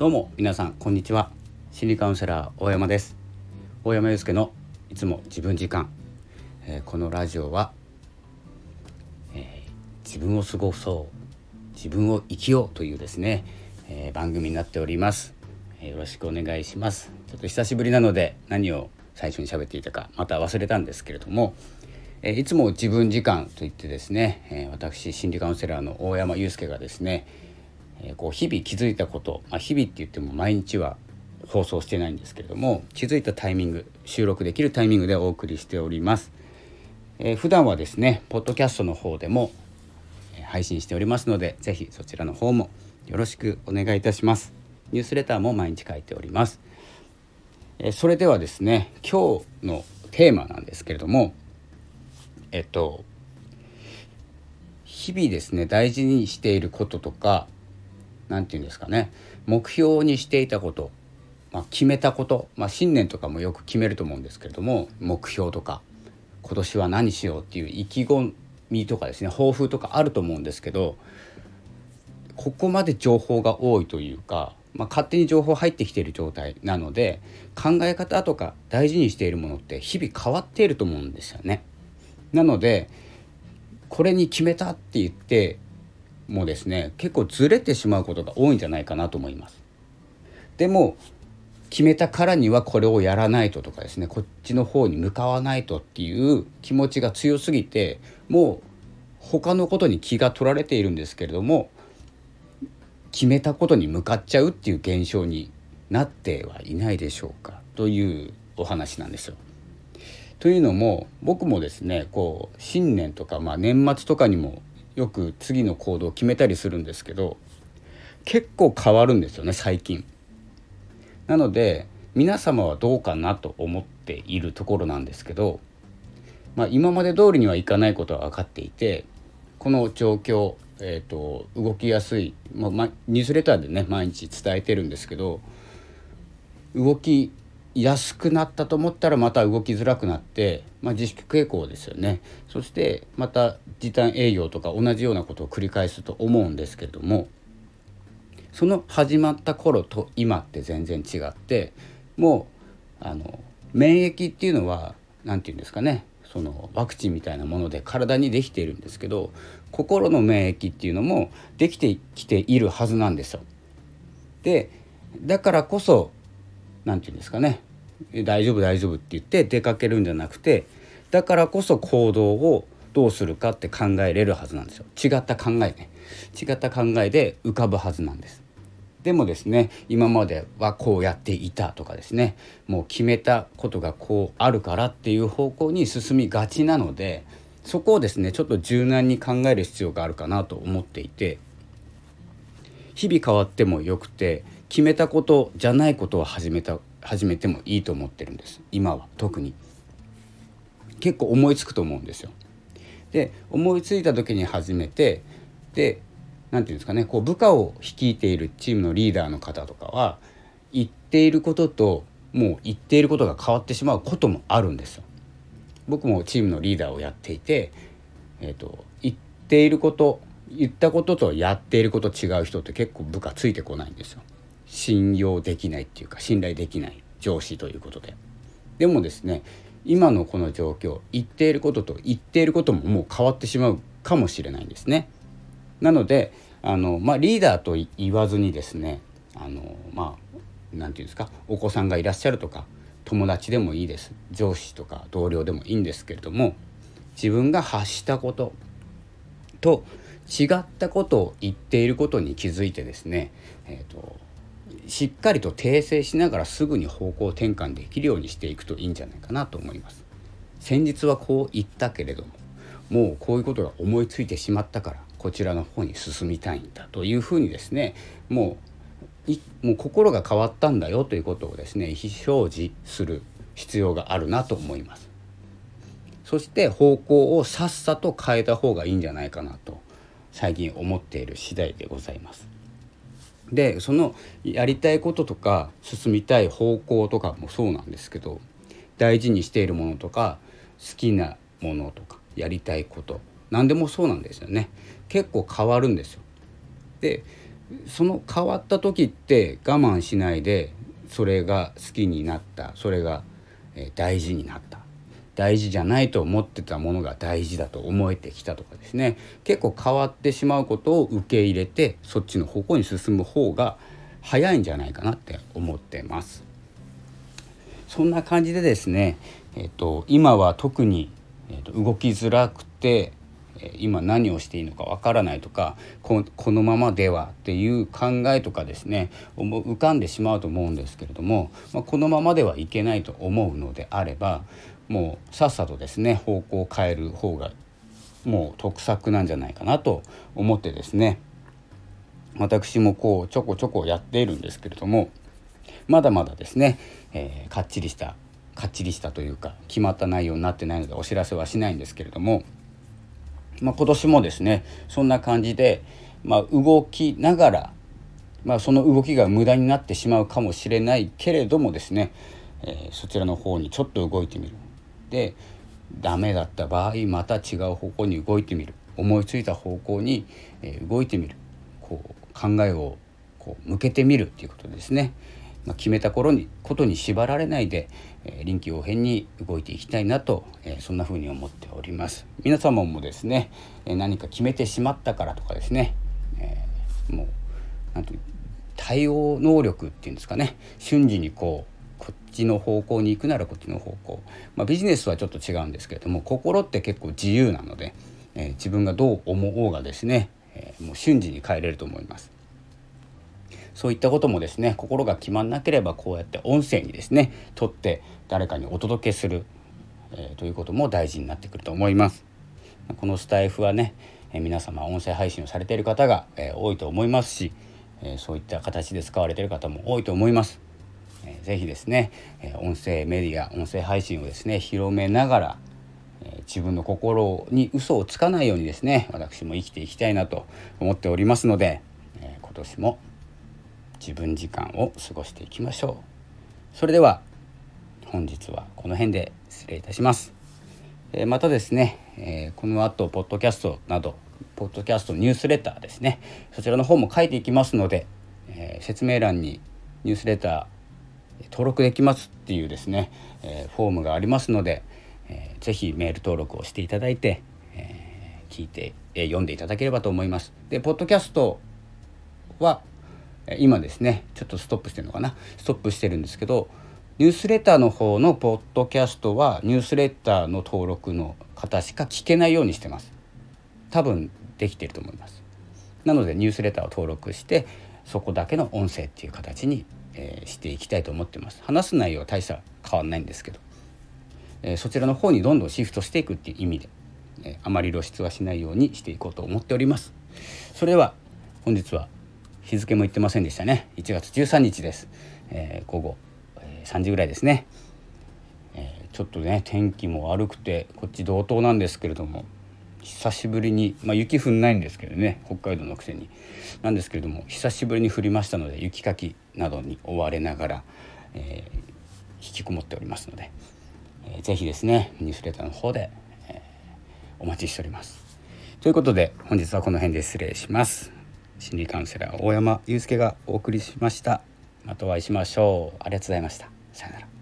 どうも皆さんこんにちは。心理カウンセラー大山です。大山祐介のいつも自分時間、えー、このラジオは、えー、自分を過ごそう。自分を生きようというですね、えー、番組になっております、えよろしくお願いします。ちょっと久しぶりなので何を最初に喋っていたかまた忘れたんですけれども、えいつも自分時間といってですね、え私心理カウンセラーの大山祐介がですねえこう日々気づいたこと、まあ、日々って言っても毎日は放送してないんですけれども気づいたタイミング収録できるタイミングでお送りしております、えー、普段はですねポッドキャストの方でも配信しておりますので是非そちらの方もよろしくお願いいたします。ニュースレターも毎日書いております、えー、それではですね今日のテーマなんですけれどもえっと日々ですね大事にしていることとか何て言うんですかね目標にしていたこと、まあ、決めたこと、まあ、信念とかもよく決めると思うんですけれども目標とか今年は何しようっていう意気込みとかですね抱負とかあると思うんですけどここまで情報が多いというか、まあ、勝手に情報入ってきている状態なので考え方とか大事にしているものって日々変わっていると思うんですよね。なのでこれに決めたって言ってもですね結構ずれてしまうことが多いんじゃないかなと思います。でも決めたからにはこれをやらないととかですねこっちの方に向かわないとっていう気持ちが強すぎてもう他のことに気が取られているんですけれども決めたことに向かっちゃうっていう現象になってはいないでしょうかというお話なんですよ。というのも僕もですねこう新年とか、まあ、年末とかにもよく次の行動を決めたりするんですけど結構変わるんですよね最近。なので皆様はどうかなと思っているところなんですけど、まあ、今まで通りにはいかないことは分かっていてこの状況、えーと、動きやすい、まあ、ニュースレターでね毎日伝えてるんですけど動き安くなったと思ったらまた動きづらくなって、まあ、自粛傾向ですよねそしてまた時短営業とか同じようなことを繰り返すと思うんですけれどもその始まった頃と今って全然違ってもうあの免疫っていうのは何て言うんですかねそのワクチンみたいなもので体にできているんですけど心の免疫っていうのもできてきているはずなんですよ。でだからこそ何て言うんですかね。大丈夫大丈夫って言って出かけるんじゃなくてだからこそ行動をどうするかって考えれるはずなんですよ。違った考えね。違った考えで浮かぶはずなんです。でもですね今まではこうやっていたとかですねもう決めたことがこうあるからっていう方向に進みがちなのでそこをですねちょっと柔軟に考える必要があるかなと思っていて日々変わってもよくて決めたことじゃないことを始めた始めてもいいと思ってるんです。今は特に。結構思いつくと思うんですよ。で思いついた時に始めてで何て言うんですかねこう部下を率いているチームのリーダーの方とかは言っていることともう言っていることが変わってしまうこともあるんですよ。僕もチームのリーダーをやっていて、えーと、言っていること言ったこととやっていること違う人って結構部下ついてこないんですよ。信用できないっていうか信頼できない上司ということで。でもですね今のこの状況言っていることと言っていることももう変わってしまうかもしれないんですね。なのであの、まあ、リーダーと言わずにですねあのまあ何て言うんですかお子さんがいらっしゃるとか友達でもいいです。上司とか同僚でもいいんですけれども自分が発したことと違ったことを言っていることに気づいてですね、えーとしっかりと訂正しながらすぐに方向転換できるようにしていくといいんじゃないかなと思います。先日はこう言ったけれどももうこういうことが思いついてしまったからこちらの方に進みたいんだというふうにですねもういもう心が変わったんだよということをですね意思表示する必要があるなと思います。そして方向をさっさと変えた方がいいんじゃないかなと最近思っている次第でございます。でそのやりたいこととか進みたい方向とかもそうなんですけど大事にしているものとか好きなものとかやりたいこと何でもそうなんですよね結構変わるんですよ。でその変わった時って我慢しないでそれが好きになったそれが大事になった大事じゃないと思ってたものが大事だと思えてきたとかですね結構変わってしまうことを受け入れてそっちの方向に進む方が早いんじゃないかなって思ってます。そんな感じでですね、えっと、今は特に、えっと、動きづらくて今何をしていいのかわからないとかこのままではっていう考えとかですね浮かんでしまうと思うんですけれども、まあ、このままではいけないと思うのであればもうさっさとですね方向を変える方がもう得策なんじゃないかなと思ってですね私もこうちょこちょこやっているんですけれどもまだまだですね、えー、かっちりしたかっちりしたというか決まった内容になってないのでお知らせはしないんですけれどもまあ、今年もですねそんな感じで、まあ、動きながら、まあ、その動きが無駄になってしまうかもしれないけれどもですね、えー、そちらの方にちょっと動いてみる。でダメだった場合また違う方向に動いてみる。思いついた方向に、え動いてみる。こう考えをこう向けてみるっていうことですね。まあ、決めた頃にことに縛られないで、えー、臨機応変に動いていきたいなと、えー、そんな風に思っております。皆様もですね、えー、何か決めてしまったからとかですね、えー、もうなんて対応能力っていうんですかね。瞬時にこうこっちの方向に行くならこっちの方向、まあ、ビジネスはちょっと違うんですけれども心って結構自由なので、えー、自分がどう思おうがですね、えー、もう瞬時に変えれると思います。そういったこともですね心が決まんなければこうやって音声にですね撮って誰かにお届けする、えー、ということも大事になってくると思います。このスタイフはね、え、皆様音声配信をされている方が、え、多いと思いますし、えそういった形で使われている方も多いと思います。えー、ぜひですね、音声メディア音声配信をですね広めながら、自分の心に嘘をつかないようにですね私も生きていきたいなと思っておりますので、今年も自分時間を過ごしていきましょう。それでは本日はこの辺で失礼いたします、またですね、この後ポッドキャストなどポッドキャストニュースレターですねそちらの方も書いていきますので、説明欄にニュースレター登録できますっていうですね、えフォームがありますので、えー、ぜひメール登録をしていただいて、え聞いて、え読んでいただければと思います。でポッドキャストは今ですねちょっとストップしてるのかな？ストップしてるんですけどニュースレターの方のポッドキャストはニュースレターの登録の方しか聞けないようにしてます。多分できてると思います。なのでニュースレターを登録してそこだけの音声っていう形に、えー、していきたいと思ってます。話す内容は大した変わんないんですけど、えー、そちらの方にどんどんシフトしていくっていう意味で、えー、あまり露出はしないようにしていこうと思っております。それは本日は日付も言ってませんでしたね。1月13日です、えー、午後、え、3時ぐらいですね、えー、ちょっとね天気も悪くてこっち道東なんですけれども。久しぶりに、まあ、雪降んないんですけどね北海道のくせに。なんですけれども久しぶりに降りましたので雪かきなどに追われながら、えー、引きこもっておりますので、えー、ぜひですねニュースレターの方で、えー、お待ちしております。ということで本日はこの辺で失礼します。心理カウンセラー大山祐介がお送りしました。またお会いしましょう。ありがとうございました。さよなら。